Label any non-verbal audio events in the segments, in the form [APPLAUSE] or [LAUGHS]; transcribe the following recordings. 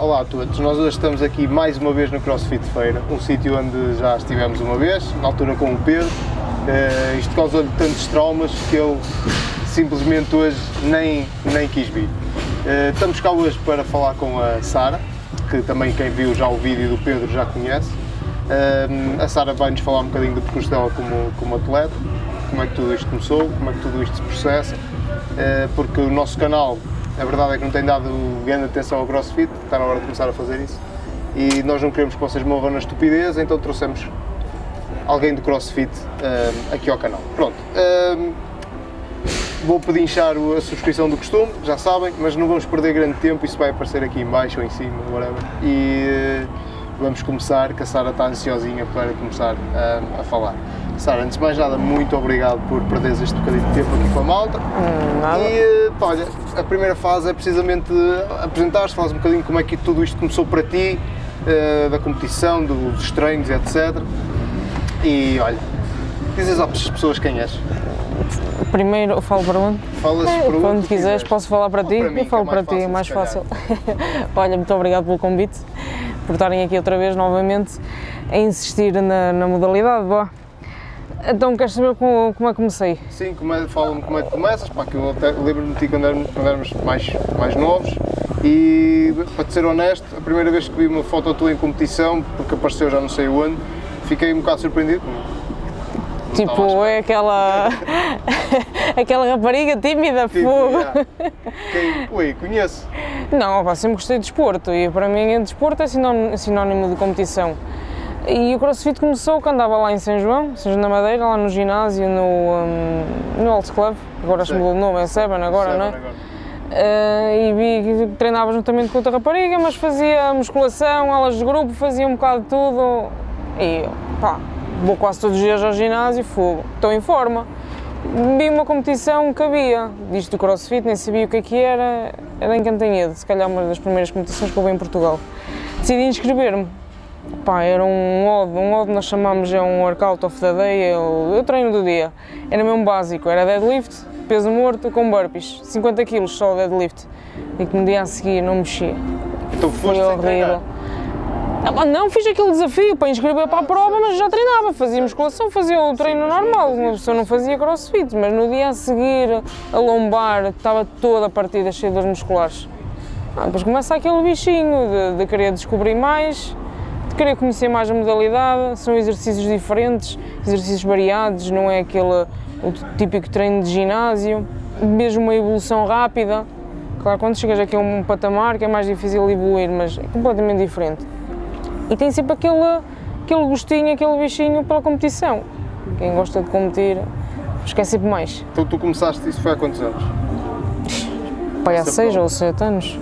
Olá, a todos. Nós hoje estamos aqui mais uma vez no CrossFit Feira, um sítio onde já estivemos uma vez, na altura com o Pedro. Uh, isto causou-lhe tantos traumas que ele simplesmente hoje nem, nem quis vir. Uh, estamos cá hoje para falar com a Sara, que também quem viu já o vídeo do Pedro já conhece. Uh, a Sara vai-nos falar um bocadinho do percurso dela como, como atleta, como é que tudo isto começou, como é que tudo isto se processa, porque o nosso canal a verdade é que não tem dado grande atenção ao CrossFit, está na hora de começar a fazer isso. E nós não queremos que vocês morram na estupidez, então trouxemos alguém do CrossFit uh, aqui ao canal. Pronto. Uh, vou pedinchar a subscrição do costume, já sabem, mas não vamos perder grande tempo, isso vai aparecer aqui em baixo ou em cima, whatever. E uh, vamos começar, que a Sara está ansiosinha para começar a falar. Sara, antes de mais nada, muito obrigado por perderes este bocadinho de tempo aqui com a malta. Hum, nada. E, eh, pá, olha, a primeira fase é precisamente apresentar-te, falar um bocadinho como é que tudo isto começou para ti, uh, da competição, dos treinos, etc. E, olha, dizes às pessoas quem és. Primeiro, eu falo para onde? Falas é, para onde, onde quiseres, posso falar para ti? Para mim, eu falo é para ti, é mais fácil. [LAUGHS] olha, muito obrigado pelo convite, por estarem aqui outra vez, novamente, a insistir na, na modalidade. Boa. Então, queres saber como, como é que comecei? Sim, como é, fala-me como é que começas, pá, que eu lembro-me de ti quando éramos, quando éramos mais, mais novos e, para te ser honesto, a primeira vez que vi uma foto tua em competição, porque apareceu já não sei onde, fiquei um bocado surpreendido. Tipo, é aquela. [LAUGHS] aquela rapariga tímida, tipo, fogo. Quem? Ui, conheço. Não, pá, sempre gostei de desporto e para mim desporto é sinónimo de competição. E o CrossFit começou quando andava lá em São João, João da Madeira, lá no ginásio, no, um, no Old Club, agora se mudou o nome, é Seven agora, não é? Uh, e vi que treinava juntamente com outra rapariga, mas fazia musculação, aulas de grupo, fazia um bocado de tudo. E pá, vou quase todos os dias ao ginásio, fogo, estou em forma. Vi uma competição que havia disto do CrossFit, nem sabia o que é que era, era em Cantanhede, se calhar uma das primeiras competições que houve em Portugal. Decidi inscrever-me, Pá, era um odd, um odd nós chamamos é um workout of the day, eu, eu treino do dia. Era mesmo básico, era deadlift, peso morto com burpees, 50 kg só o deadlift. E que no dia a seguir não mexia. Então Foi horrível. Ah, não, fiz aquele desafio para inscrever para a prova, mas já treinava, fazia musculação, fazia o treino normal, uma pessoa não fazia crossfit, mas no dia a seguir a lombar estava toda a partida cheia de musculares. Ah, depois começa aquele bichinho de, de querer descobrir mais, de querer conhecer mais a modalidade, são exercícios diferentes, exercícios variados, não é aquele o típico treino de ginásio, mesmo uma evolução rápida. Claro, quando chegas aqui a um patamar que é mais difícil evoluir, mas é completamente diferente. E tem sempre aquele, aquele gostinho, aquele bichinho pela competição. Quem gosta de competir, esquece sempre mais. Então tu começaste, isso foi há quantos anos? Pai, há 6 ou 7 anos.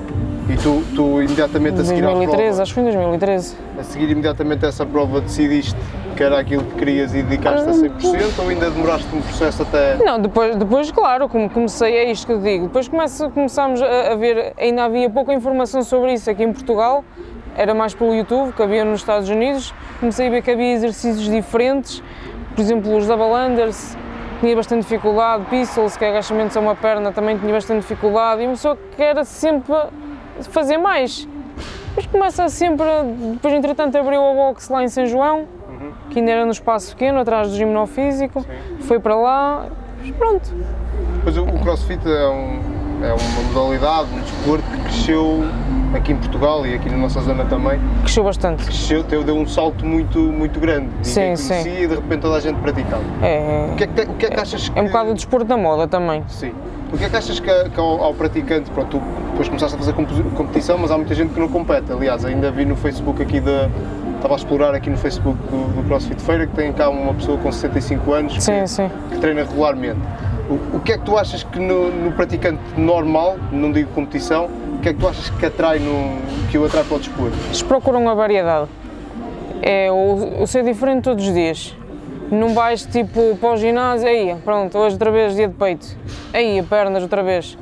E tu, tu imediatamente a seguir 2013, prova, acho que foi em 2013. A seguir imediatamente a essa prova decidiste que era aquilo que querias e dedicaste a 100% ou ainda demoraste um processo até... Não, depois, depois claro, como comecei, é isto que eu digo, depois começa, começámos a, a ver, ainda havia pouca informação sobre isso aqui em Portugal, era mais pelo YouTube, que havia nos Estados Unidos, comecei a ver que havia exercícios diferentes, por exemplo os double unders, tinha bastante dificuldade, pistols, que é agachamentos a uma perna, também tinha bastante dificuldade, e uma pessoa que era sempre fazer mais. Depois começa sempre, depois entretanto abriu a box lá em São João, uhum. que ainda era no espaço pequeno, atrás do gimnofísico, Sim. foi para lá, e pronto. Pois o, o crossfit é, um, é uma modalidade, um desporto que cresceu aqui em Portugal e aqui na nossa zona também. Cresceu bastante. Cresceu, deu, deu um salto muito, muito grande. Ninguém sim, conhecia sim. e de repente toda a gente praticava. É, o, que é, que, o que é que achas que... É um bocado o desporto da moda também. Sim. O que é que achas que, que ao, ao, praticante, pronto, tu depois começaste a fazer competição, mas há muita gente que não compete. Aliás, ainda vi no Facebook aqui da. Estava a explorar aqui no Facebook do, do CrossFit Feira que tem cá uma pessoa com 65 anos que, sim, sim. que treina regularmente. O, o, que é que tu achas que no, no, praticante normal, não digo competição, o que é que tu achas que atrai no, que o atrai para o desporto? Eles procuram a variedade. É o, o ser diferente todos os dias não vais tipo para o ginásio, aí, pronto, hoje outra vez dia de peito, aí, pernas outra vez.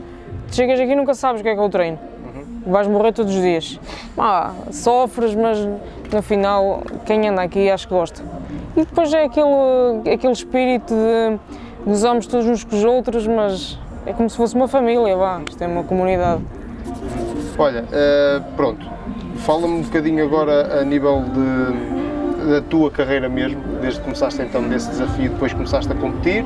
Chegas aqui e nunca sabes o que é que é o treino. Uhum. Vais morrer todos os dias. Ah, sofres, mas no final quem anda aqui acho que gosta. E depois é aquele, aquele espírito de gozamos todos uns com os outros, mas é como se fosse uma família, vá, isto é uma comunidade. Olha, uh, pronto, fala-me um bocadinho agora a nível de, da tua carreira mesmo, desde que começaste então nesse desafio, depois começaste a competir,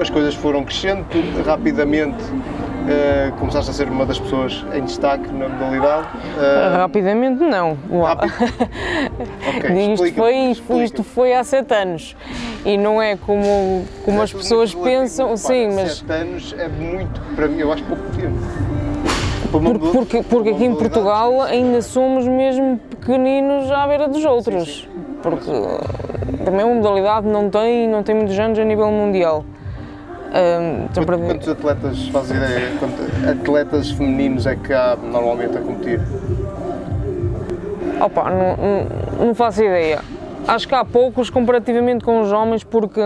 as coisas foram crescendo, tu rapidamente uh, começaste a ser uma das pessoas em destaque na modalidade. Uh, rapidamente não. Rápido. [LAUGHS] okay, isto, foi, isto foi há sete anos e não é como, como é as pessoas pensam. Para, sim, mas. Sete anos é muito, para mim, eu acho pouco tempo. Porque, porque, porque aqui em Portugal ainda somos mesmo pequeninos à beira dos outros. Sim, sim. Porque também uma modalidade não tem, não tem muitos anos a nível mundial. Um, então Quanto, quantos atletas, faz ideia, quantos atletas femininos é que há normalmente a competir? Opa, não, não, faço ideia. Acho que há poucos comparativamente com os homens, porque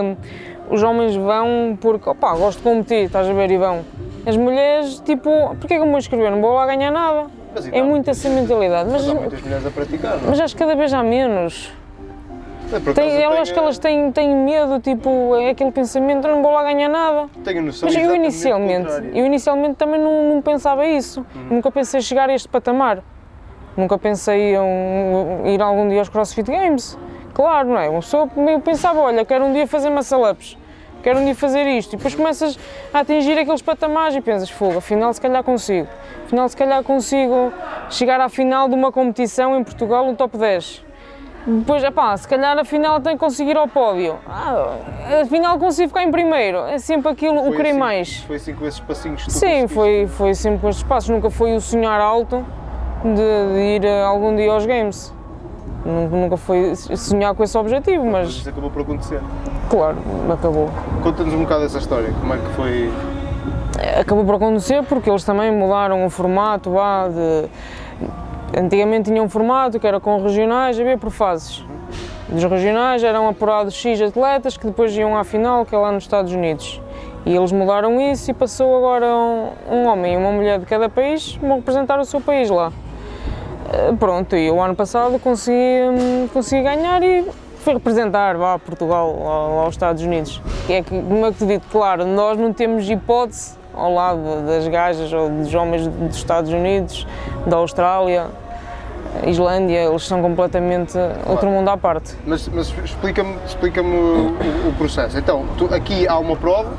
os homens vão porque, opa, gosto de competir, estás a ver, e vão. As mulheres, tipo, porquê que eu vou escrever? Não vou lá ganhar nada. é muita essa mentalidade. Mas, mas há muitas mulheres a praticar, não? É? Mas acho que cada vez há menos. É, tem, eu acho que elas têm, têm medo, tipo, é aquele pensamento, não vou lá ganhar nada. Tenho noção Mas eu inicialmente, eu inicialmente também não, não pensava isso. Uhum. Nunca pensei chegar a este patamar. Nunca pensei em ir algum dia aos CrossFit Games. Claro, não é? Uma pessoa eu pensava, olha, quero um dia fazer massalaps, quero um dia fazer isto. E depois começas a atingir aqueles patamares e pensas, fogo, afinal se calhar consigo. Afinal se calhar consigo chegar à final de uma competição em Portugal no top 10 depois, pá, se calhar afinal tem que conseguir ao pódio. Ah, afinal consigo ficar em primeiro. É sempre aquilo, foi o querer assim, mais. Foi assim com esses passinhos que Sim, foi, foi sempre com estes passos. Nunca foi o sonhar alto de, de ir eh, algum dia aos Games. Nunca, nunca foi sonhar com esse objetivo, mas... Mas isso acabou por acontecer. Claro, acabou. Conta-nos um bocado essa história, como é que foi... Acabou por acontecer porque eles também mudaram o formato lá de Antigamente tinha um formato que era com regionais, havia por fases. Dos regionais eram apurados X atletas que depois iam à final, que é lá nos Estados Unidos. E eles mudaram isso e passou agora um, um homem e uma mulher de cada país vão representar o seu país lá. Eh, pronto, e o ano passado consegui, hum, consegui ganhar e fui representar vá, Portugal lá, aos Estados Unidos. E é que, como que te digo, claro, nós não temos hipótese ao lado das gajas ou dos homens dos Estados Unidos, da Austrália, Islândia, eles são completamente claro. outro mundo à parte. Mas, mas explica-me explica o, o, processo. Então, tu, aqui há uma prova.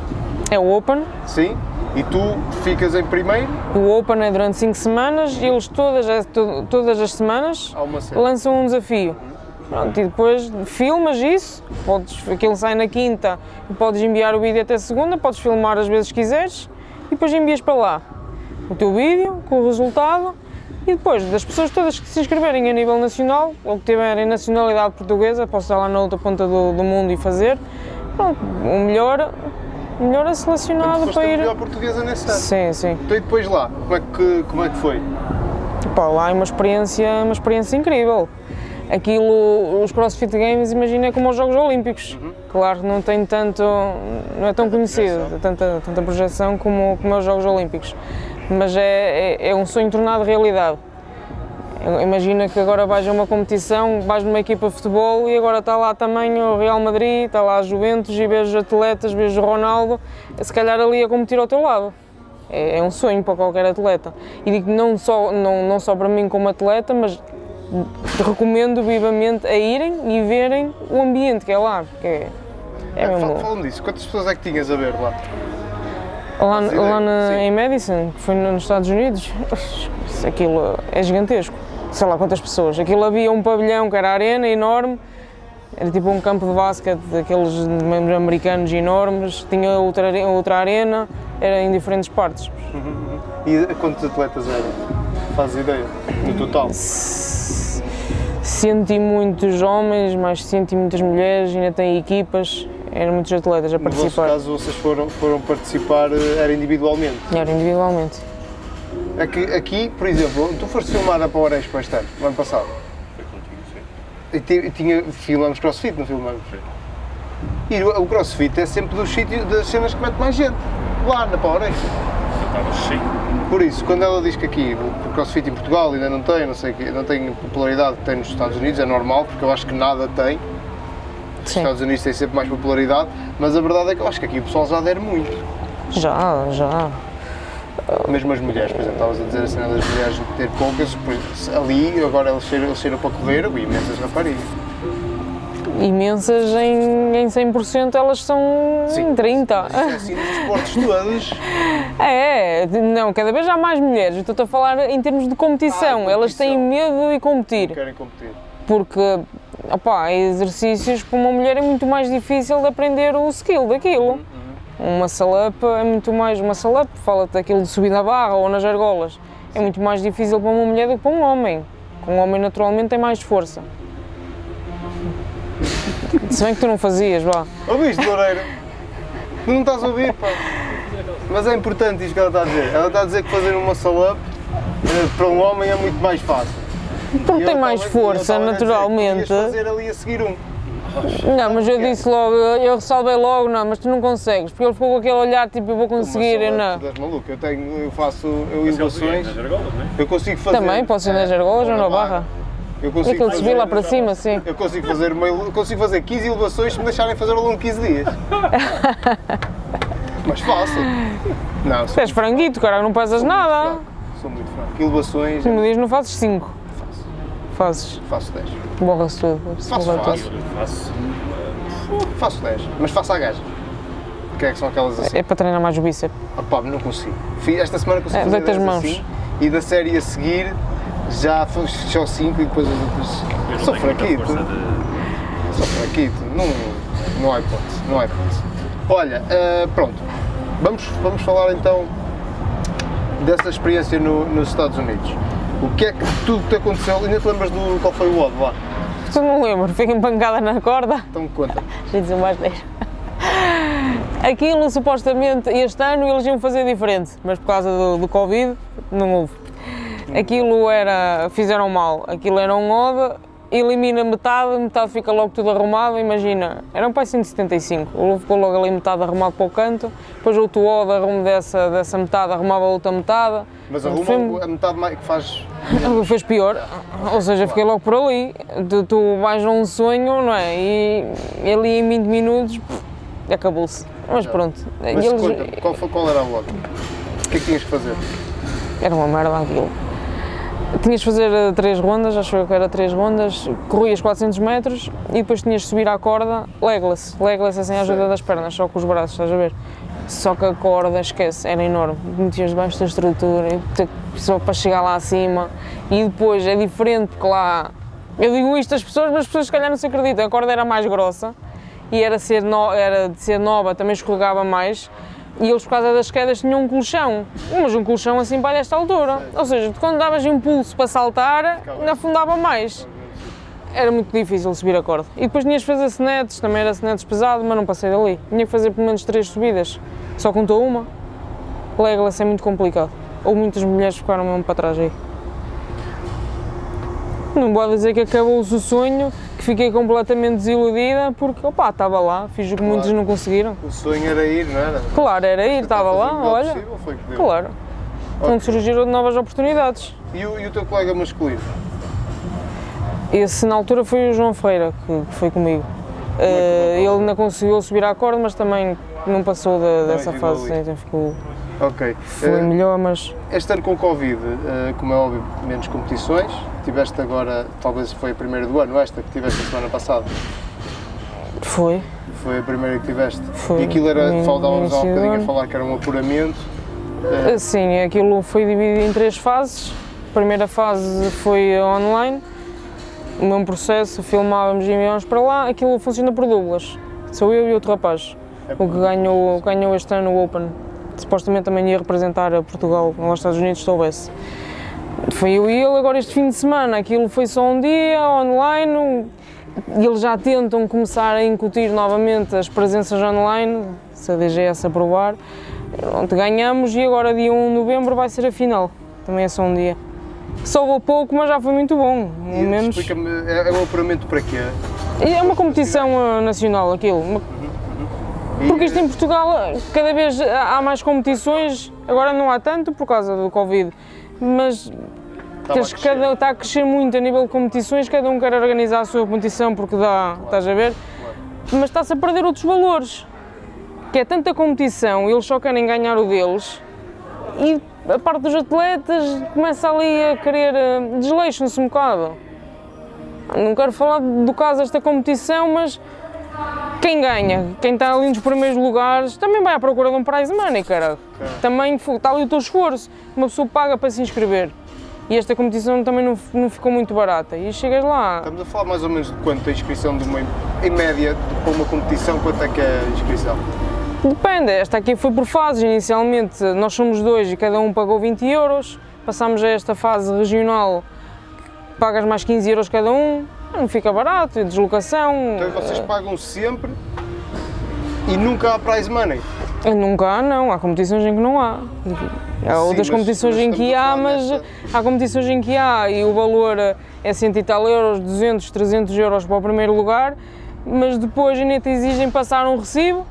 É o Open. Sim. E tu ficas em primeiro? O Open é durante 5 semanas e eles todas, todas as semanas lançam um desafio. Pronto, e depois filmas isso, podes, aquilo sai na quinta e podes enviar o vídeo até segunda, podes filmar as vezes que quiseres e depois envias para lá o teu vídeo com o resultado e depois das pessoas todas que se inscreverem a nível nacional ou que tiverem nacionalidade portuguesa, posso estar lá na outra ponta do, do mundo e fazer, pronto, o melhor, o melhor é selecionado para ir. melhor portuguesa nesse ano. Sim, sim. Então e depois lá, como é que, como é que foi? Pá, lá é uma experiência, uma experiência incrível. Aquilo, os CrossFit Games, imagina, é como os Jogos Olímpicos. Uhum. Claro que não tem tanto, não é tão tanta conhecido, projeção. tanta, tanta projeção como, como os Jogos Olímpicos mas é, é, é um sonho tornado realidade. Imagina que agora vais a uma competição, vais numa equipa de futebol e agora está lá também o Real Madrid, está lá a Juventus e vês atletas, vês o Ronaldo, se calhar ali a competir ao teu lado. É, é um sonho para qualquer atleta. E digo não só, não, não só para mim como atleta, mas recomendo vivamente a irem e verem o ambiente que é lá, porque é, é, é mesmo... Fala-me disso, quantas pessoas é que tinhas a ver lá? Lá, lá na, em Madison, que foi nos Estados Unidos, aquilo é gigantesco. Sei lá quantas pessoas. Aquilo havia um pavilhão que era arena enorme, era tipo um campo de basquete daqueles americanos enormes, tinha outra, outra arena, era em diferentes partes. Uhum. E quantos atletas eram? Faz ideia? No total? Senti muitos homens, mas senti muitas mulheres, ainda tem equipas eram muitos atletas a participar. No caso, vocês foram, foram participar, eh, era individualmente? Era individualmente. Aqui, aqui, por exemplo, tu foste filmar a Power Expo este ano, no ano passado? Foi contigo, sim. E tinha, filmamos CrossFit, não filmamos? Sim. E o, o CrossFit é sempre dos sítios, das cenas que mete mais gente, lá na Power Expo. Estava cheio. Por isso, quando ela diz que aqui o CrossFit em Portugal ainda não tem, não sei, não tem popularidade que tem nos Estados Unidos, é normal, porque eu acho que nada tem, os Estados Unidos têm sempre mais popularidade, mas a verdade é que eu acho que aqui o pessoal já adere muito. Já, já. Mesmo as mulheres, por exemplo, estavas a dizer a cena das mulheres ter poucas, ali agora eles cheiram, eles para correr, e imensas raparigas. Imensas em, em 100%, elas são em 30%. Mas isso é assim nos desportos todos. [LAUGHS] É, não, cada vez há mais mulheres. Eu Estou a falar em termos de competição. Ah, Elas têm competição. medo de competir. Querem competir. Porque, opá, exercícios para uma mulher é muito mais difícil de aprender o skill daquilo. Uma salap é muito mais. Uma salap, fala-te daquilo de subir na barra ou nas argolas. É muito mais difícil para uma mulher do que para um homem. Um homem naturalmente tem mais força. [LAUGHS] Se bem que tu não fazias, vá. Ouviste, Loureiro? Tu não estás a ouvir, pá. Mas é importante isto que ela está a dizer. Ela está a dizer que fazer uma salap eh, para um homem é muito mais fácil. Porque E tem mais força, que naturalmente. fazer ali a seguir um. Não, mas eu disse logo, eu ressalvei logo, não, mas tu não consegues, porque ele ficou com aquele olhar tipo, eu vou conseguir, eu não. Tu és maluco. Eu, tenho, eu faço eu elevações. nas argolas, não é? Eu consigo fazer. Também, posso ir nas argolas ou na barra. Eu consigo aquele de subir lá para cima, sim. Eu consigo fazer, uma, eu consigo fazer 15 elevações se me deixarem fazer ao longo de 15 dias. [LAUGHS] Mas fácil. Não, Tu és franguito, cara, não pesas nada. fraco. Sou muito fraco. Elevações, Tu me dizes, não fazes 5. Fazes. faço 10. Borra-se tudo. Faço. Eu faço. Faço 10, mas faço à gaja. Que é que são aquelas assim? É para treinar mais o bíceps. Ah, pá, não consigo. Fiz- Esta semana consegui É, fazer deita as 10 mãos. assim e da série a seguir já fiz só 5 e depois as outras. Eu não Sou fraquito. de. Só fraquito, não, não há hipótese, não há hipótese. Olha, eh, pronto, vamos, vamos falar então dessa experiência no- nos Estados Unidos. O que é que tudo que te aconteceu, ainda te lembras do qual foi o odd lá? Tu não lembro, fica empancada na corda. Então conta. Já dizer mais 10. Aquilo supostamente este ano eles iam fazer diferente, mas por causa do, do Covid não houve. Aquilo era. fizeram mal. Aquilo era um ODA, elimina metade, metade fica logo tudo arrumado, imagina. Era um pai 175, o ficou logo ali metade arrumado para o canto, depois outro ODA arrumo dessa, dessa metade, arrumava a outra metade. Mas arruma a metade mais que faz. [LAUGHS] Fez pior, ou seja, fiquei logo por ali. Tu, tu vais a um sonho, não é? E ali em 20 minutos acabou-se. Mas pronto, Mas eles- conta-me, qual, foi- qual era a odd? O que é que tinhas que fazer? era uma merda aquilo. Tinhas de fazer eh, três rondas, acho eu que era três rondas, corrias 400 metros e depois tinhas de subir à corda legless. Legless é sem a ajuda das pernas, só com os braços, estás a ver? Só que a corda, esquece, era enorme. Metias debaixo da estrutura, só para chegar lá acima. E depois é diferente, porque lá. Eu digo isto às pessoas, mas as pessoas se calhar não se acreditam. A corda era mais grossa e era, ser no- era de ser nova, também escorregava mais. E eles, por causa das quedas, tinham um colchão. Mas um colchão assim para esta altura. Ou seja, quando davas impulso para saltar, ainda afundava mais. Era muito difícil subir a corda. E depois tinhas de fazer senetes, também era senetes pesado, mas não passei dali. Tinha que fazer pelo menos três subidas. Só contou uma. Legolas é muito complicado. Ou muitas mulheres ficaram mesmo para trás aí. Não vou dizer que acabou-se o sonho, que fiquei completamente desiludida, porque opá, estava lá, fiz o que muitos não conseguiram. O sonho era ir, não era? Claro, era ir, estava Fazer o lá, olha. possível, foi o que deu. Claro. Onde surgiram novas oportunidades. E o, e o teu colega masculino? Esse na altura foi o João Ferreira que, que foi comigo. Eh, ele ainda conseguiu subir à corda, mas também não passou dessa fase. ali. Então ficou, Ok. foi Eh, melhor, mas Este ano com Covid, eh, como é óbvio, menos competições. Tiveste agora, talvez foi a primeira do ano, esta que tiveste a semana passada. foi. Foi a primeira que tiveste. Foi. E aquilo era, No faltávamos há um bocadinho a falar que era um apuramento. Sim, aquilo foi dividido em três fases. A primeira fase foi online, o mesmo processo, filmávamos e enviávamos para lá. Aquilo funciona por duplas. Sou eu e outro rapaz. O que ganhou, ganhou este ano o Open. Supostamente também ia representar a Portugal nos Estados Unidos se houvesse. Foi eu e ele, agora este fim de semana, aquilo foi só um dia, online, eles já tentam começar a incutir novamente as presenças online, se a DGS aprovar. Pronto, ganhamos e agora dia 1 de novembro vai ser a final, também é só um dia. Soube pouco, mas já foi muito bom, pelo menos. Explica-me, é, é um apuramento para quê? É uma competição eh, nacional aquilo, uma- E, porque isto em Portugal eh, cada vez há mais competições, agora não há tanto por causa do Covid, mas Tens crescer. cada, está a crescer muito a nível de competições, cada um quer organizar a sua competição porque dá, estás a ver? Mas está-se a perder outros valores. Que é tanta competição, eles só querem ganhar o deles e a parte dos atletas começa ali a querer, eh, desleixam-se um bocado. Não quero falar do caso desta competição, mas quem ganha, quem está ali nos primeiros lugares, também vai à procura de um prize money, cara. Também fo- está ali o teu esforço, uma pessoa paga para se inscrever. E esta competição também não, não ficou muito barata. E chegas lá, Estamos a falar mais ou menos de quanto a inscrição de uma, em média, de- para uma competição, quanto é que é a inscrição? Depende, esta aqui foi por fases. Inicialmente nós somos dois e cada um pagou 20 euros. Passámos a esta fase regional, pagas mais 15 euros cada um. Não fica barato, e deslocação. Então vocês pagam sempre e nunca há prize money. Nunca há, não. Há competições em que não há. Há outras mas- competições em que há, mas há competições em que há e o valor é cento e tal euros, 200, 300 euros para o primeiro lugar, mas depois ainda te exigem passar um recibo.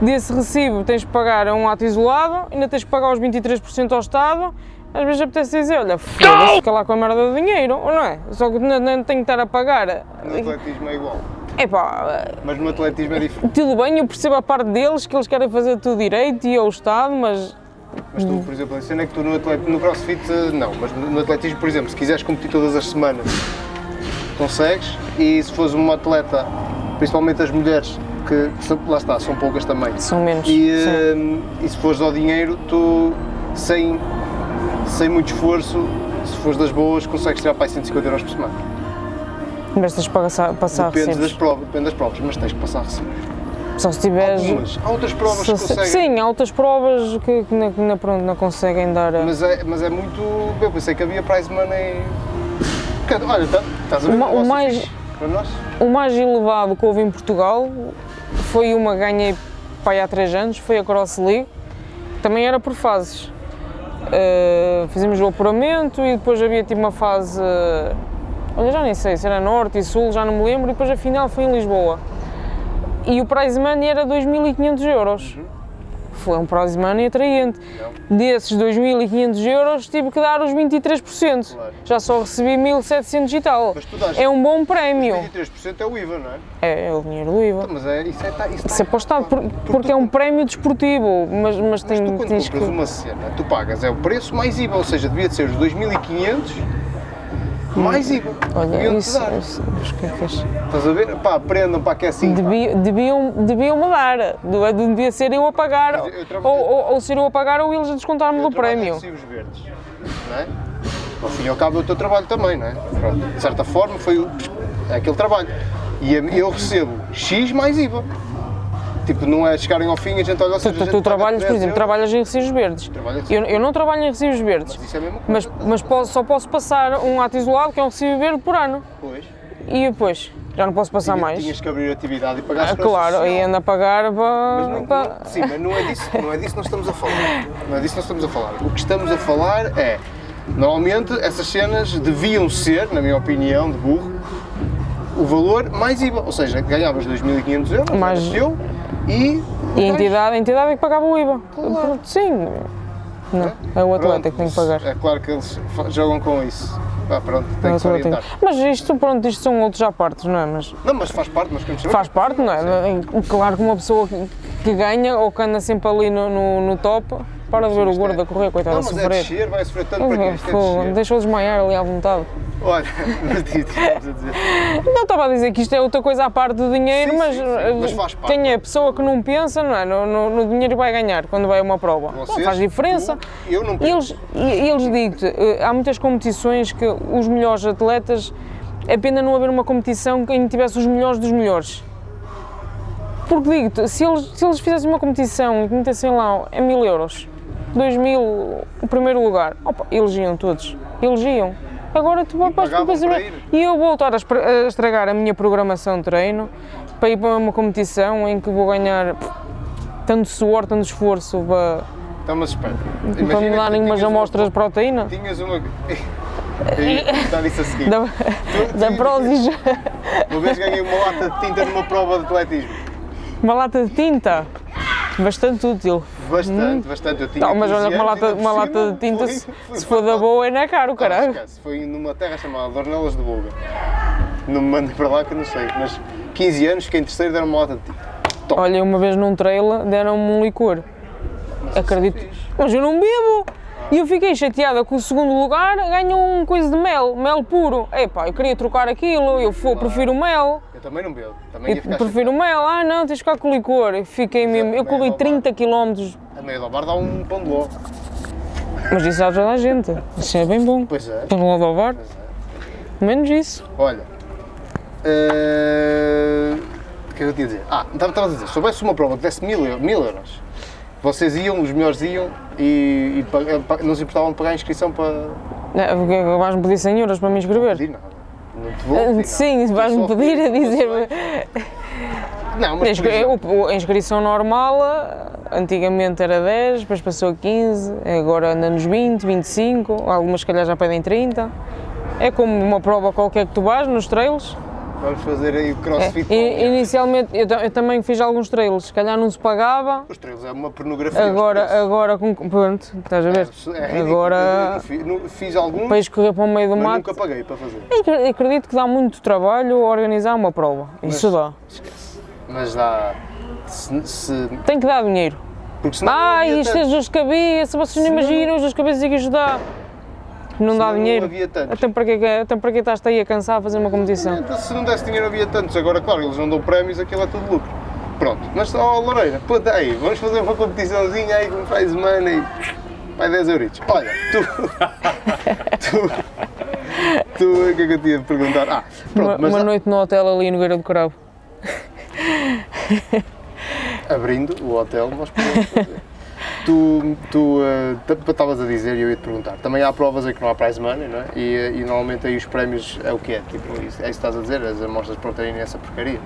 Desse recibo tens que pagar a um ato isolado, ainda tens que pagar os 23% ao Estado. Às vezes apetece dizer, olha, foda-se, fica lá com a merda do dinheiro, ou não é? Só que não, não tenho que estar a pagar. No atletismo é igual. Epá, Mas no atletismo é diferente. tudo bem, eu percebo a parte deles, que eles querem fazer tudo direito e ao Estado, mas Mas tu, por exemplo, a cena é que tu no, atlet... no crossfit eh, não, mas no atletismo, por exemplo, se quiseres competir todas as semanas, consegues. E se fores uma atleta, principalmente as mulheres, que lá está, são poucas também. são menos. E, eh, e se fores ao dinheiro, tu sem, sem muito esforço, se fores das boas, consegues tirar para aí 150 euros por semana. Mas tens de passar, passar Depende das, provas, depende das provas, mas tens que passar recibos. Só se tiveres. Algumas. Há outras provas que se- conseguem. Sim, há outras provas que, que, não, que não, pronto, não conseguem dar. a- Mas é, mas é muito. Eu pensei que havia prize money. Olha, tá- estás a ver O o mais- fixe para? O mais elevado que houve em Portugal foi uma que ganhei pai há 3 anos, foi a Cross League. Também era por fases. Uh, fizemos o apuramento e depois havia tipo uma fase. olha, já nem sei se era Norte e Sul, já não me lembro, e depois a final foi em Lisboa. E o prize money era 2.500 euros. Foi um prize money atraente. Desses 2.500 euros tive que dar os 23%. Claro. Já só recebi 1.700 e tal. Tu dás- É um bom prémio. 23% é o IVA, não é? É, é o dinheiro do IVA. Mas é, isso é. Tá, isso Isso é para o Estado, por- porque é um prémio desportivo, mas, mas, Mas tem, tu quando compras que. uma cena, tu pagas é o preço mais IVA, ou seja, devia de ser os 2.500 mais IVA. Olha, isso. isso mas o que é? Estás a ver? Pá, aprendam para que é assim. pá. Devia- Deviam, deviam me dar, não é? devia ser eu a pagar, eu- eu ou, ou, ou ser eu a pagar ou eles a descontar-me Eu do prémio. recibos verdes, não é? Ao fim e ao cabo é o teu trabalho também, não é? Pronto, de certa forma foi é aquele trabalho. E eu recebo X mais IVA. Tipo, não é chegarem ao fim e a gente olha, ou seja, tu, tu trabalhas, por 10 exemplo, euros. trabalhas em recibos verdes. Eu, eu não trabalho em recibos verdes, Mas isso é a mesma coisa. mas, mas posso- só posso passar um ato isolado, que é um recibo verde, por ano. Pois. E depois, já não posso passar Tinha- mais. Tinhas que abrir atividade e pagar Ah, claro, aí anda a pagar Mas para. não, para- não- sim, mas não é, disso, não é disso que nós estamos a falar. Não é disso que nós estamos a falar. O que estamos a falar é, normalmente essas cenas deviam ser, na minha opinião, de burro, o valor mais IVA. Ou seja, ganhavas 2.500 euros, Mais- teu, e... E a entidade, a entidade é que pagava o IVA. Claro. Pronto, Sim. Não, é o atleta que tem que pagar. É claro que eles jogam com isso. Ah, pronto, tem que orientar. Mas isto, pronto, isto são outros à parte, não é? Mas Não, mas faz parte, saber. faz parte, não é? Claro que uma pessoa que, que ganha ou que anda sempre ali no, no, no top, para de ver o gordo é- a correr, coitado, Não, a é sofrer. descer, vai sofrer tanto para quê? É Fogo, descer. Deixou desmaiar ali à vontade. Olha, [LAUGHS] mas diz, diz, a dizer. Não estava a dizer que isto é outra coisa à parte do dinheiro, Sim, mas, sim, sim, eh, mas faz parte. quem é a pessoa que não pensa, não é? No, no, no dinheiro vai ganhar quando vai a uma prova. Não Vocês, faz diferença. tu, eu não E eles, eles digo-te, eh, há muitas competições que os melhores atletas, é pena não haver uma competição em que tivesse os melhores dos melhores. Porque digo-te, se eles, se eles fizessem uma competição e que metessem lá é mil euros, dois mil o primeiro lugar, opa, elegiam todos, elegiam. Agora tu vais para ir. e eu vou estar a, estragar a minha programação de treino para ir para uma competição em que vou ganhar tanto suor, tanto esforço para, Então, mas espera. para me Imagina que darem tu umas tinhas uma- amostras de proteína. Tinhas uma. Contar [LAUGHS] isso a seguir. [LAUGHS] Da, Tu- da Prozis, Uma vez ganhei uma lata de tinta numa prova de atletismo. uma lata de tinta, bastante útil. Bastante, bastante. Eu tinha Não, mas 15 olha que uma lata, uma lata de tinta, foi- se, foi se for da boa, é na cara o Ah, caralho. esquece, Foi numa terra chamada Dornelas de Boga. Não me mandem para lá que eu não sei, mas 15 anos, fiquei em terceiro, deram uma lata de tinta. Top. Olha, uma vez num trail deram-me um licor. Acredito. Mas eu não bebo! E eu fiquei chateada com o segundo lugar, ganhou um coisa de mel, mel puro. Epá, eu queria trocar aquilo, eu for, prefiro o mel. Eu também não bebo. Também ia ficar prefiro o mel, ah não, tens de ficar com licor. Eu Fiquei mesmo, eu corri é 30 km. A meia do bar dá um pão de ló. mas isso toda a gente. Isso é bem bom. Pois é. Pão de lado ao bar, Pois é. menos isso. Olha. eh, O que é que eu tinha a dizer? Ah, estava a dizer, se houvesse uma prova que desse mil, mil euros, vocês iam, os melhores iam e, e pa- não se importavam de pagar a inscrição para. Não, Vais-me pedir 100 euros para me Não inscrever? pedir nada. Não te vou pedir nada. Sim, vais-me pedir a dizer. Não, mas exemplo, A inscrição normal, eh, antigamente era 10, depois passou a 15, agora anda nos 20, 25, algumas se calhar já pedem 30. É como uma prova qualquer que tu vais nos trails. Vamos fazer aí o É. crossfit. I- inicialmente eu, eu também fiz alguns trails, se calhar não se pagava, Os trails é uma pornografia. agora, agora com. Pronto, estás a ver? É ridículo. Agora, Fiz alguns, para escorrer para o meio do mas mato. nunca paguei para fazer. Eu acredito que dá muito trabalho organizar uma prova. Isso dá. Esquece. Mas dá. Se, se- Tem que dar dinheiro. porque senão. havia isto é tantos. dos cabeças, vocês não imaginam, os dos cabeças têm que ajudar. Não dá não dinheiro. havia tantos. Até para que até para que estás aí a cansar a fazer uma competição? Então, Se não desse dinheiro havia tantos, agora claro, eles não dão prémios, aquilo é tudo lucro. Pronto, mas ó Loureira, puta aí, vamos fazer uma competiçãozinha aí com faz semana e vai 10 euritos. Olha, tu. [LAUGHS] tu. Tu, o que é que eu tinha de perguntar? Ah, pronto, Uma, mas uma noite no hotel ali no Gueira do Cravo. abrindo o hotel, nós podemos fazer. [LAUGHS] Tu, tu t- estavas a dizer e eu ia te perguntar, também há provas aí que não há prize money, não é? E, eh, e normalmente aí os prémios é o que é, tipo, é isso que estás a dizer, as amostras para terem essa porcaria.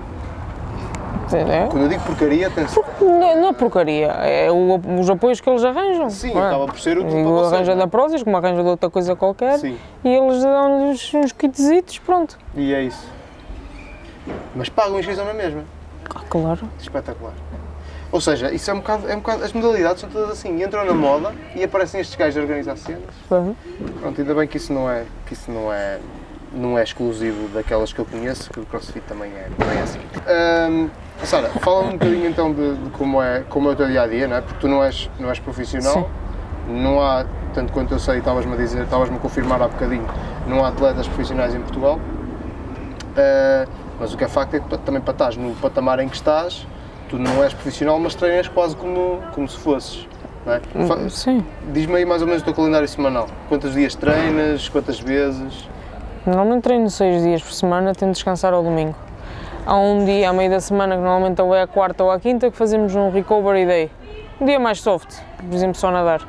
É? Quando eu digo porcaria, atenção, Não, não é porcaria, é o- os apoios que eles arranjam. sim, é? acaba por ser o para o vocês, arranja da Prozis, como arranja de outra coisa qualquer, Sim. e eles dão-lhes uns kitizitos, pronto. E é isso. Mas pagam a inscrição na mesma. Ah, claro. Espetacular. Ou seja, isso é um bocado, é um bocado. As modalidades são todas assim. Entram na moda e aparecem estes gajos a organizar cenas. Pronto. Pronto, ainda bem que isso não é, que isso não é, não é exclusivo daquelas que eu conheço, que o CrossFit também é, também é assim. Ahm, Sara, fala-me um bocadinho então de, de como, é, como é o teu dia a dia, não é? Porque tu não és, não és profissional, Sim. não há, tanto quanto eu sei, estavas-me a dizer, estavas-me a confirmar há bocadinho, não há atletas profissionais em Portugal. Ah, mas o que é facto é que também para estás no patamar em que estás, tu não és profissional, mas treinas quase como, como se fosses. Não é? Fa- Sim. Diz-me aí mais ou menos o teu calendário semanal. Quantos dias treinas? Quantas vezes? Normalmente treino seis dias por semana, tento descansar ao domingo. Há um dia, a meio da semana, que normalmente ou é a quarta ou a quinta, que fazemos um recovery day. Um dia mais soft, por exemplo, só nadar.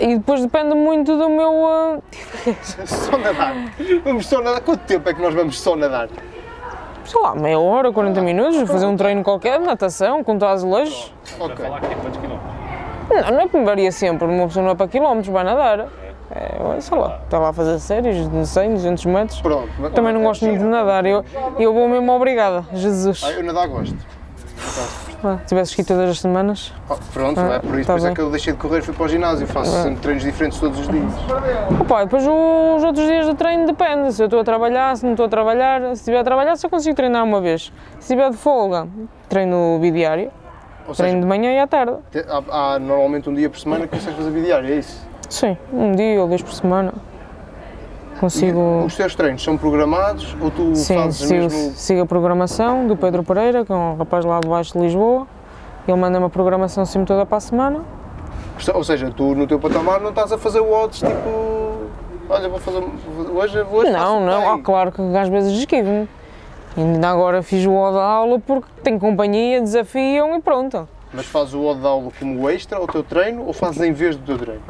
E depois depende muito do meu. ah, [LAUGHS] só nadar. Vamos só nadar. Quanto tempo é que nós vamos só nadar? Sei lá, meia hora, 40 minutos, fazer um treino qualquer, de natação, com azulejos. Ok. falar que tem quantos quilómetros? Não, não é que me varia sempre, uma pessoa não é para quilómetros, vai nadar. É, sei lá, está lá a fazer séries de 100, 200 metros. Pronto. Também não gosto muito de nadar, eu, eu vou mesmo obrigada, Jesus. Ah, eu nadar gosto. Ah, Se tivesse escrito todas as semanas. Oh, pronto, Ah, é por isso, tá isso é bem. que eu deixei de correr e fui para o ginásio. Faço sempre treinos diferentes todos os dias. Opa, e depois os outros dias de treino depende, se eu estou a trabalhar, se não estou a trabalhar, se estiver a trabalhar só consigo treinar uma vez. Se estiver de folga, treino bidiário, Ou treino seja, de manhã e à tarde. há, há normalmente um dia por semana que consegues fazer bidiário, é isso? Sim, um dia ou dois por semana. E Consigo. os teus treinos são programados ou tu Sim, fazes sigo, mesmo. sigo a programação do Pedro Pereira, que é um rapaz lá de baixo de Lisboa. Ele manda-me a programação sempre toda para a semana. Ou seja, tu no teu patamar não estás a fazer odds tipo. Olha, vou fazer. Hoje, hoje Não, não, ah, claro que às vezes esquivo-me. E Ainda agora fiz o O da aula porque tenho companhia, desafiam e pronto. Mas fazes o odd aula como extra ao teu treino ou fazes em vez do teu treino?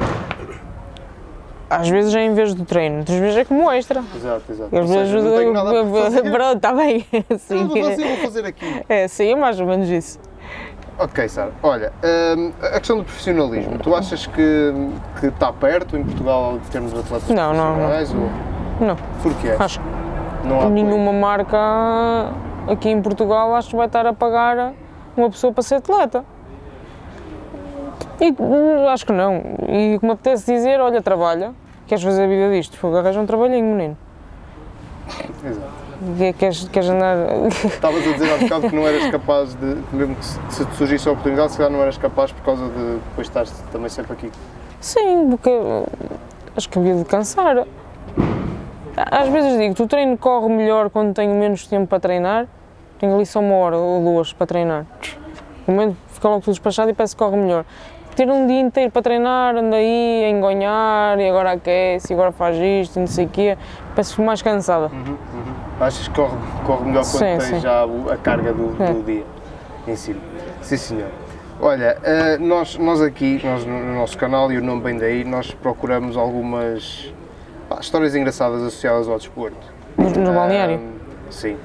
Às vezes é em vez do treino, outras vezes é como extra. Exato, exato. Às vezes não tenho nada para fazer. [LAUGHS] Pronto, está bem. [LAUGHS] Não Sim. vou fazer, vou fazer aqui. É, sim, é mais ou menos isso. Ok, Sara. Olha, hum, a questão do profissionalismo, tu achas que, que está perto em Portugal em termos de atletas Não, não, não. profissionais? Ou... Não, Porquê? acho Não há que apoio? nenhuma marca aqui em Portugal acho que vai estar a pagar uma pessoa para ser atleta. E hum, acho que não. E o que me apetece dizer, olha, trabalha, queres fazer a vida disto? Fogo, arranja um trabalhinho, menino. Exato. Que- Queres, queres andar. [LAUGHS] Estavas a dizer há bocado que não eras capaz de, mesmo que se te surgisse a oportunidade, se calhar não eras capaz por causa de depois estás também sempre aqui. Sim, porque uh, acho que havia de cansar. Às vezes digo, tu treino corre melhor quando tenho menos tempo para treinar. Tenho ali só uma hora ou duas para treinar. O momento fica logo tudo despachado e parece que corre melhor. Ter um dia inteiro para treinar, anda aí a engonhar e agora aquece e agora faz isto e não sei o quê, parece mais cansada. Achas que corre, corre melhor quando Sim, tens sim. já a carga do, É. do dia em cima? Sim, senhor. Olha, eh, nós, nós aqui, nós no no nosso canal, e o nome bem daí, nós procuramos algumas pá, histórias engraçadas associadas ao desporto. No, no balneário. Ahm, sim.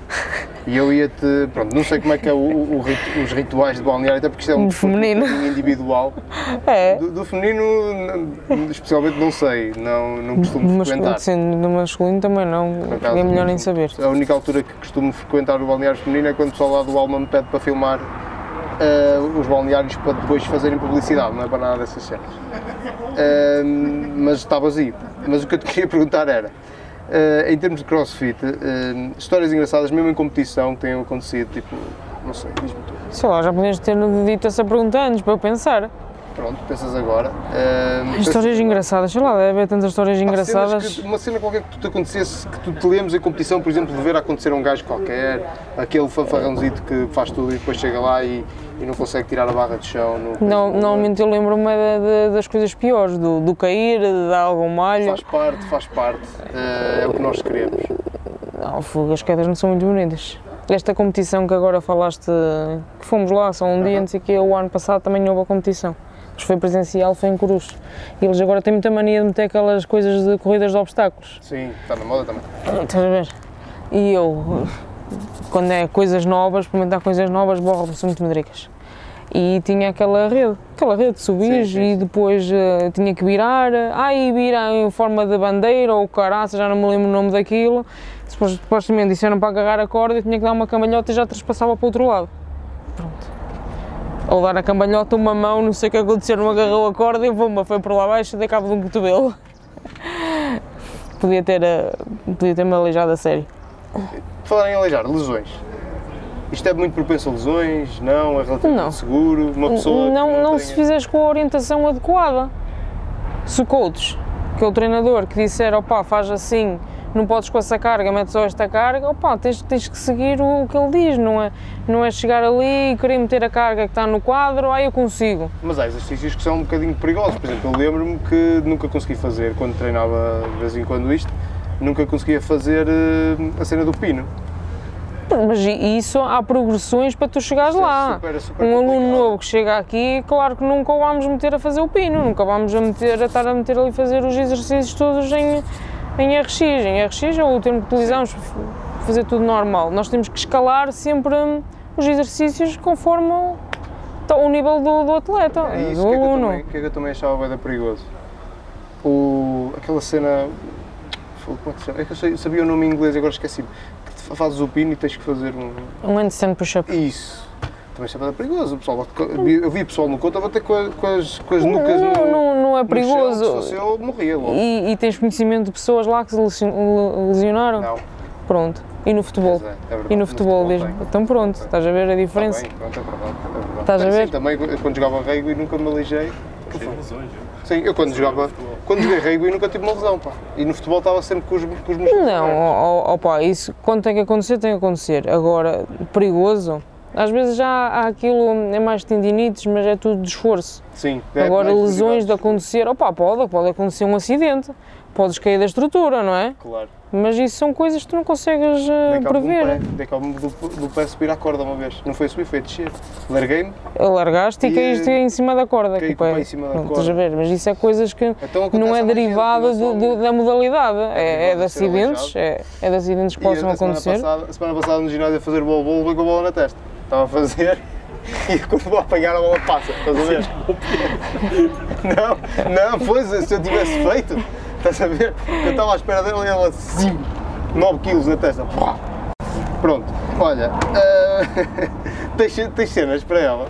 E eu ia-te. Pronto, não sei como é que é o, o rit- os rituais de balneário, até porque isto é um Do feminino. bocadinho individual. É. Do, do feminino, especialmente, não sei, não, não costumo masculino, frequentar. sim, no masculino também não. acaso, É melhor nem saber. A única altura que costumo frequentar o balneário feminino é quando o pessoal lá do Alma me pede para filmar eh, os balneários para depois fazerem publicidade, não é para nada dessas cenas. Eh, mas está vazio. Mas o que eu te queria [LAUGHS] perguntar era, eh, em termos de crossfit, eh, histórias engraçadas, mesmo em competição, que tenham acontecido, tipo, não sei, diz-me. Sei lá, já podias ter dito essa pergunta antes para eu pensar. Pronto, pensas agora. Eh, Histórias engraçadas, sei lá, deve haver tantas histórias engraçadas. que- uma cena qualquer que tu te acontecesse, que tu te lembres em competição, por exemplo, de ver acontecer a um gajo qualquer, aquele fanfarrãozito que faz tudo e depois chega lá e, e não consegue tirar a barra do chão. Não, Não, normalmente eu lembro-me é da- da- das coisas piores, do, do cair, de dar algum malho. Faz parte, faz parte. eh, é o que nós queremos. Não, fogo, as quedas não são muito bonitas. Esta competição que agora falaste, que fomos lá só um dia, não sei o quê, o ano passado também houve a competição. Mas foi presencial, foi em Corus. E eles agora têm muita mania de meter aquelas coisas de corridas de obstáculos. Sim, está na moda também. Estás a ver? E eu, quando é coisas novas, experimentar coisas novas, borro são muito medricas. E tinha aquela rede, aquela rede de sim, e depois eh, tinha que virar, ai, vira em forma de bandeira ou caraça, já não me lembro o nome daquilo. Depois, supostamente disseram para agarrar a corda e tinha que dar uma cambalhota e já trespassava para o outro lado. Pronto. Ao dar a cambalhota, uma mão, não sei o que aconteceu, não agarrou a corda e bomba, foi por lá abaixo e dei cabo de um cotovelo. Podia ter, eh, podia ter-me aleijado a sério. Falar em aleijar, lesões. Isto é muito propenso a lesões? Não? É relativamente Não. seguro? Uma pessoa não, que não tenha- se fizeres com a orientação adequada. Se o coach, que é o treinador, que disser, opá, faz assim, não podes com essa carga, metes só esta carga, opá, tens, tens que seguir o, que ele diz, não é, não é chegar ali e querer meter a carga que está no quadro, ah, eu consigo. Mas há exercícios que são um bocadinho perigosos. Por exemplo, eu lembro-me que nunca consegui fazer, quando treinava de vez em quando isto, nunca conseguia fazer eh, a cena do pino. Mas isso há progressões para tu chegares é lá. super, super um aluno complicado. novo que chega aqui, claro que nunca o vamos meter a fazer o pino, nunca vamos a, meter, a estar a meter ali a fazer os exercícios todos em, em RX. Em RX é o termo que utilizamos para fazer tudo normal. Nós temos que escalar sempre hum, os exercícios conforme o, tá, o nível do, do atleta, É isso do que é, que eu aluno. também, que é que eu também achava bem perigoso. O, aquela cena. Como é que se chama? É que eu sabia o nome em inglês, agora esqueci. Que fazes o pino e tens que fazer um. Um handstand push-up. Isso. Também achava bem perigoso. O pessoal eu vi- pessoal no conto a bater com, a- com as, com as nucas Não, no, não, não é no chão, perigoso. Se fosse eu, morria logo. E, e tens conhecimento de pessoas lá que se lesion- lesionaram? Não. Pronto. E no futebol? É, é verdade. E no futebol, diz tem. Então pronto, estás a ver a Está diferença? bem, pronto, é verdade. É verdade. Estás a Sim, ver? também quando jogava rugby nunca me lesões. eu. Sim, eu quando jogava, quando joguei rugby nunca tive uma lesão, pá. E no futebol estava sempre com os, com os Não, ó- ó- opa, isso quando tem que acontecer, tem que acontecer. Agora, perigoso, às vezes já há aquilo, é mais tendinites, mas é tudo de esforço. Sim. é Agora, lesões de acontecer, opa, pode, pode acontecer um acidente, podes cair da estrutura, não é? Claro. Mas isso são coisas que tu não consegues de pé, prever. dei cabo do, do pé subir à corda uma vez. Não foi subir, foi descer. Larguei-me, Largaste e, E, caíste em cima da corda. caí com o pé- em cima da corda. Estás a ver? Mas isso é coisas que Então não é a mais gente, derivado não é só do- do- a mim. da modalidade. É, é de acidentes, é, é de acidentes que E possam acontecer. Passada, a semana passada no ginásio a fazer levei com a bola na testa. Estava a fazer e [LAUGHS] quando vou apanhar a bola passa, estás a ver? Não, não, pois, se eu tivesse feito, estás a ver? Eu estava à espera dele e ela assim, 9 quilos na testa. Pronto, olha, eh, [LAUGHS] tens, tens cenas para ela?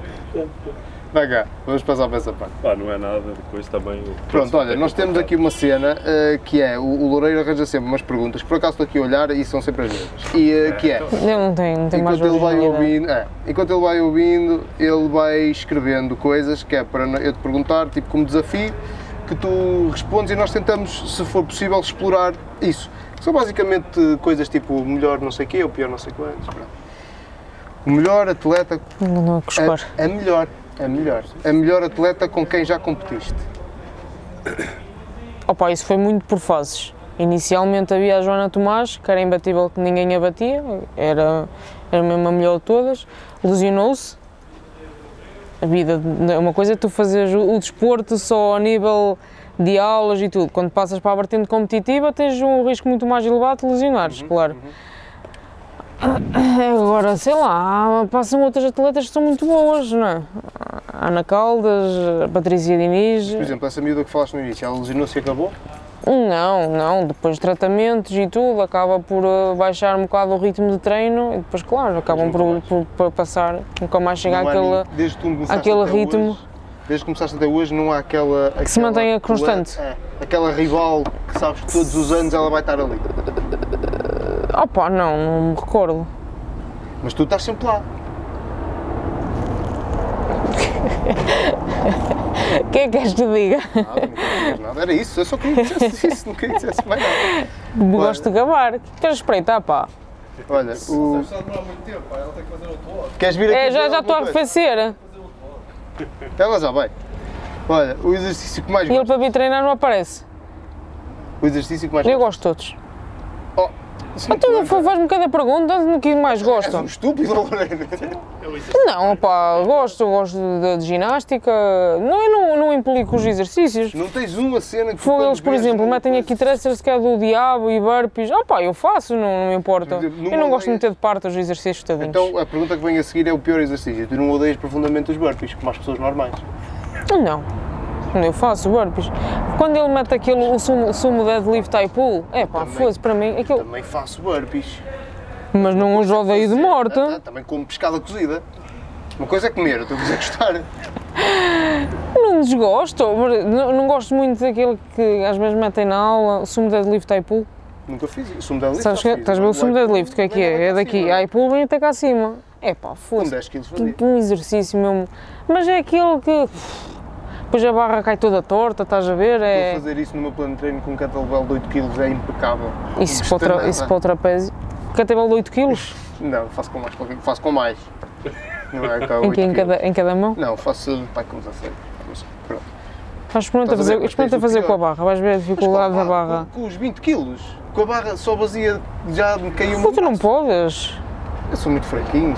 Vai cá, vamos passar para essa parte. Pá, não é nada, depois também. Pronto, olha, é nós temos aqui uma cena eh, que é, o, o Loureiro arranja sempre umas perguntas, por acaso estou aqui a olhar e são sempre as mesmas. E eh, que é, Ele não tem, não tem mais enquanto ele vai ouvindo, é, enquanto ele vai ouvindo, ele vai escrevendo coisas que é para eu te perguntar, tipo como desafio, que tu respondes e nós tentamos, se for possível, explorar isso. São basicamente coisas tipo o melhor não sei o quê, o pior não sei quantos. O melhor atleta, Não, não é a, a melhor, a melhor, a melhor atleta com quem já competiste. Opa, isso foi muito por fases. Inicialmente havia a Joana Tomás, que era imbatível, que ninguém a batia, era, era mesmo a melhor de todas. Lesionou-se. A vida, uma coisa é tu fazeres o, desporto só a nível de aulas e tudo. Quando passas para a vertente competitiva, tens um risco muito mais elevado de lesionares, claro. Agora, sei lá, passam outras atletas que são muito boas, não é? Ana Caldas, a Patrícia Diniz. Por exemplo, essa miúda que falaste no início, ela lesionou-se e acabou? Não, não, depois de tratamentos e tudo, acaba por eh, baixar um bocado o ritmo de treino e depois, claro, acabam por, por, por passar, nunca mais chega Não há àquele. aquele ritmo. hoje, desde que começaste até hoje não há aquela. Que se mantenha constante. É, aquela rival que sabes que todos os anos ela vai estar ali. Opa, não, não me recordo. Mas tu estás sempre lá. O que é que queres que te diga? Nada, não queres nada. Era isso, eu só queria que dissesse isso, não queria que dissesse mais nada. Gosto de gabar. O que queres espreitar, pá? Olha, o. Queres vir aqui? É, já dizer já estou a arrefecer. Ela já vai. Olha, o exercício que mais E ele para vir treinar não aparece. O exercício que mais Eu gosto de todos. Te Tu lembra? faz-me cada pergunta no que mais És um estúpido, Lorena. Não, pá, gosto, gosto de, de ginástica. Não, eu não, não implico os exercícios. Não tens uma cena que Foi eles, por exemplo, metem aqui thrusters que é do diabo e burpees. Ah pá, eu faço, não, não me importa. Eu não gosto de meter de parte os exercícios todinhos. Então a pergunta que vem a seguir é o pior exercício. Tu não odeias profundamente os burpees, como as pessoas normais. Não, eu faço burpees. Quando ele mete aquele, o sumo, sumo deadlift type pull, é pá, foda-se para mim, aquilo, Também faço burpees. mas não os odeio de morte. Ah, tá, também como pescada cozida. Uma coisa é comer, outra coisa é gostar. Não desgosto, não, não gosto muito daquele que às vezes metem na aula, o sumo deadlift type pull. Nunca fiz isso. Sumo deadlift Sabes que, fiz. estás a ver o sumo deadlift, o que é que é? É daqui, aí pull vem até cá acima. É pá, foda-se. 10 kg fazia. um exercício mesmo. Mas é aquele que. Depois a barra cai toda torta, estás a ver? Estou a É. fazer isso no meu plano de treino com um kettlebell de 8 kg é impecável. Isso para, isso para o trapézio. Kettlebell de 8 kg? Não, faço com mais. Faço com mais. Não é cá [LAUGHS] Em, 8 que- em, cada, em cada mão? Não, faço pá, com 16. Não sei. Pronto. Faz experimenta ver? fazer, Mas experimenta fazer com a barra, vais ver a Mas com dificuldade da barra. Com, com os 20 kg. Com a barra só vazia já me caiu Mas uma tu não podes. Eu sou muito fraquinho.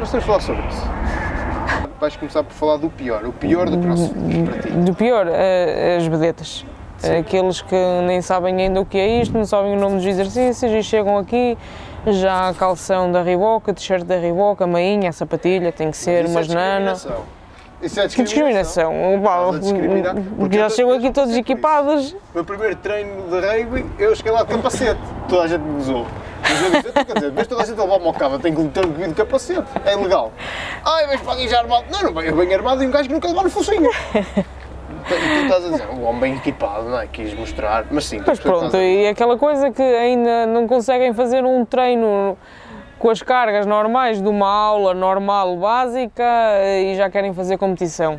Nós temos de falar sobre isso. Vais começar por falar do pior. O pior do crossfit para ti. Do pior, eh, as vedetas. Aqueles que nem sabem ainda o que é isto, não sabem o nome dos exercícios e chegam aqui, já a calção da Reebok, a t-shirt da Reebok, a mainha, a sapatilha, tem que ser, Isso é umas nano. Discriminação. Isso é Que discriminação! Pá, a porque já chegam aqui todos equipados. O meu primeiro treino de rugby, eu cheguei lá de capacete. Toda a gente me usou. Mas eu disse, então, quer dizer, mas toda a gente a ao cabo, eu tenho que meter o devido capacete. É ilegal. Ai, mas para aqui já armado. Não, não, eu venho armado e um gajo que nunca levou no focinho. [LAUGHS] E tu estás a dizer, um homem bem equipado, não é? Quis mostrar, mas sim. Mas pronto, e aquela coisa que ainda não conseguem fazer um treino com as cargas normais de uma aula normal básica e já querem fazer competição.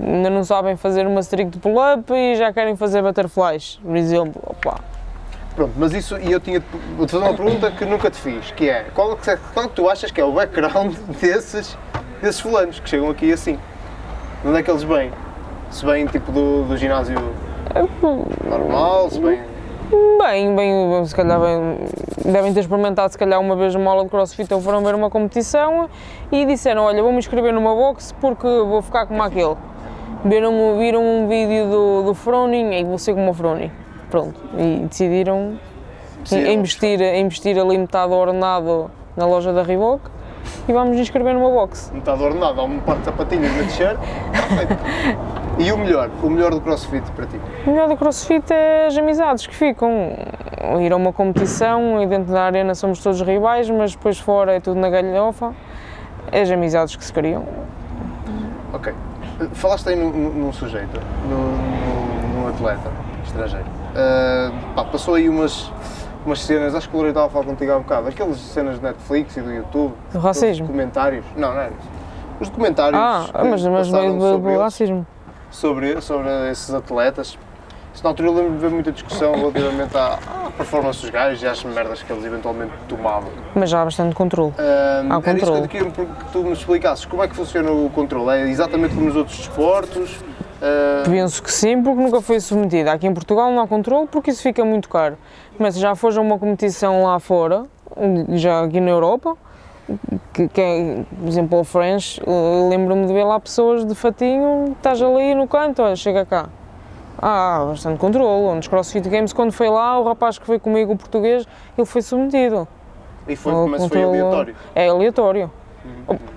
Ainda não sabem fazer uma strict pull-up e já querem fazer butterflies, por exemplo. Opa. Pronto, mas isso, e eu tinha de fazer uma pergunta que nunca te fiz, que é, qual é que, qual é que tu achas que é o background [LAUGHS] desses, desses fulanos que chegam aqui assim? De onde é que eles vêm? Se vêm tipo do, do ginásio normal, se vêm... Bem, bem, se calhar bem, devem ter experimentado se calhar uma vez uma aula de crossfit ou foram ver uma competição e disseram, olha, vou-me inscrever numa box porque vou ficar como aquele. Viram, viram um vídeo do, do Froning e vou ser como o Froning. Pronto, e decidiram Decidiram investir, investir ali metade do ordenado na loja da Reebok e vamos inscrever numa box. metade ordenado, há um par de sapatinhas na t-shirt, perfeito. [LAUGHS] E o melhor, o melhor do crossfit para ti? O melhor do crossfit é as amizades que ficam. Ir a uma competição e dentro da arena somos todos rivais, mas depois fora é tudo na galhofa. É as amizades que se criam. Ok. Falaste aí num, sujeito, num, atleta estrangeiro. Ah, pá, passou aí umas, umas cenas, acho que o Loureiro estava a falar contigo há um bocado, aquelas cenas de Netflix e do YouTube. Do racismo? aqueles documentários. Não, não é isso. Os documentários. Ah, mas, mas veio do, racismo. Sobre, sobre esses atletas. Isso na altura eu lembro de ver muita discussão relativamente à, à performance dos gajos e às merdas que eles eventualmente tomavam. Mas já há bastante controle. Ahm, Há era isso que eu controle. queria que tu me explicasses. Como é que funciona o controle? É exatamente como nos outros desportos? Ah, Penso que sim, porque nunca foi submetida. Aqui em Portugal não há controle porque isso fica muito caro. Mas já foste a uma competição lá fora, já aqui na Europa, que, é, por exemplo, o French, eu lembro-me de ver lá pessoas de fatinho, estás ali no canto, olha, chega cá. Ah, bastante controle. Nos CrossFit Games, quando foi lá, o rapaz que foi comigo, o português, ele foi submetido. e foi, mas foi controle aleatório. É aleatório.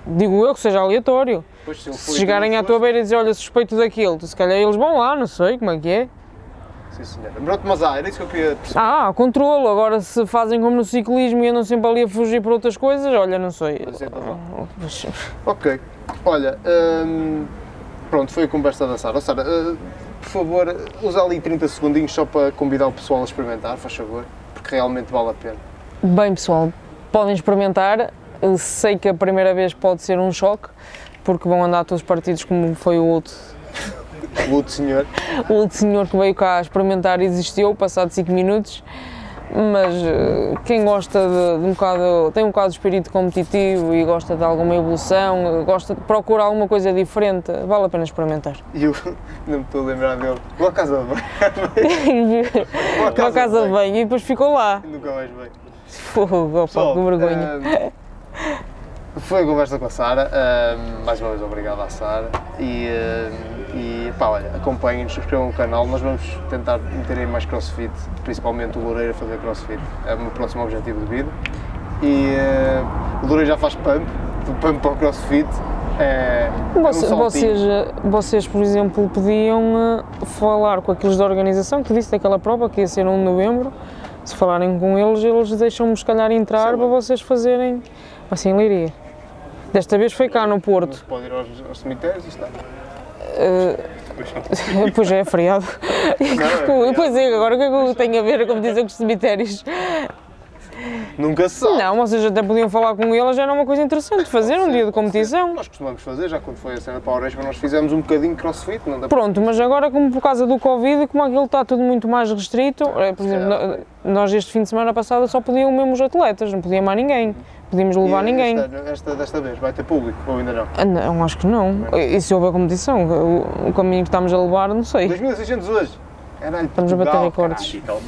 Digo eu que seja aleatório. Pois, se Se foi, chegarem à tua beira e dizer, olha, suspeito daquilo, se calhar eles vão lá, não sei como é que é. Sim, senhora. Pronto, mas ah, era isso que eu queria perceber. Ah, controlo. Agora, se fazem como no ciclismo e andam sempre ali a fugir por outras coisas, olha, não sei. Mas é normal. Mas, Ok. Olha, hum, pronto, foi a conversa da Sara. Sara, ah, por favor, usa ali 30 segundinhos só para convidar o pessoal a experimentar, faz favor, porque realmente vale a pena. Bem, pessoal, podem experimentar. Sei que a primeira vez pode ser um choque, porque vão andar todos partidos como foi o outro. O outro senhor, O outro senhor que veio cá experimentar e desistiu, passado 5 minutos. Mas eh, quem gosta de, de um bocado, tem um bocado de espírito competitivo e gosta de alguma evolução, gosta, procura alguma coisa diferente, vale a pena experimentar. e eu [LAUGHS] não me estou a lembrar dele. Vou à casa de banho, Vou à casa de banho e depois ficou lá. nunca mais veio. Fogo, opa, que vergonha. hum, foi a conversa com a Sara. mais uma vez, obrigado à Sara. E, e pá, olha, acompanhem-nos, subscrevam o canal. Nós vamos tentar meter aí mais crossfit, principalmente o Loureiro a fazer crossfit. É o meu próximo objetivo de vida. E hum, o Loureiro já faz pump, o pump para o crossfit. É, é um Você- vocês, eh, vocês, por exemplo, podiam eh, falar com aqueles da organização que disse daquela prova que ia ser 1 de novembro. Se falarem com eles, eles deixam-me se calhar entrar Sim. para vocês fazerem assim em Leiria. Desta vez foi cá no Porto. pode ir aos, aos cemitérios e está. Pois é, é feriado. é [LAUGHS] Pois é, agora o que é que tenho a ver a competição com os cemitérios? Nunca se sabe. Não, vocês até podiam falar com eles, já era uma coisa interessante fazer um dia de competição. Nós costumamos fazer, já quando foi a cena para a Orespa, nós fizemos um bocadinho de crossfit, não dá Pronto, mas agora como por causa do Covid e como aquilo está tudo muito mais restrito, é, por exemplo, no- nós este fim de semana passado só podiam mesmo os atletas, não podia mais ninguém. Podíamos levar E ninguém. Esta, esta, desta vez vai ter público ou ainda não? Ah, Não, acho que não. E se houver competição, o, o caminho que estamos a levar, não sei. 2600 hoje. Caralho, Estamos a bater Portugal, recordes. Caralho.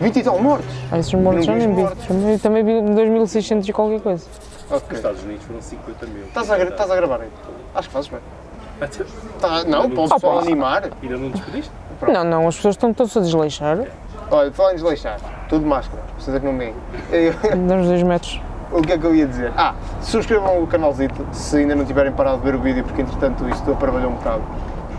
20 e tal mortos. Ah, esses mortos já nem vi mortos. Também, também vi 2600 e qualquer coisa. Nos Ok. Estados Unidos foram 50 mil. Estás a, gra- estás a gravar aí? Acho que fazes bem. Até- [LAUGHS] Tá, não, para o pessoal animar. Ainda não despediste? Não, não, as pessoas estão todas a desleixar. Olha, falar em desleixar. Tudo de máscara. Vocês é que não me veem. Eu- Damos dois metros. [LAUGHS] O que é que eu ia dizer? Ah, subscrevam o canalzito se ainda não tiverem parado de ver o vídeo, porque entretanto isto trabalhou um bocado.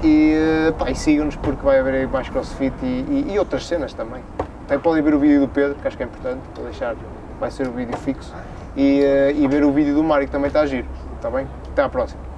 E, eh, pá, e sigam-nos porque vai haver aí mais crossfit e, e- e outras cenas também. Também podem ver o vídeo do Pedro, que acho que é importante, vou deixar, vai ser o vídeo fixo. E, eh, e ver o vídeo do Mário, que também está a giro, está bem? Até à próxima.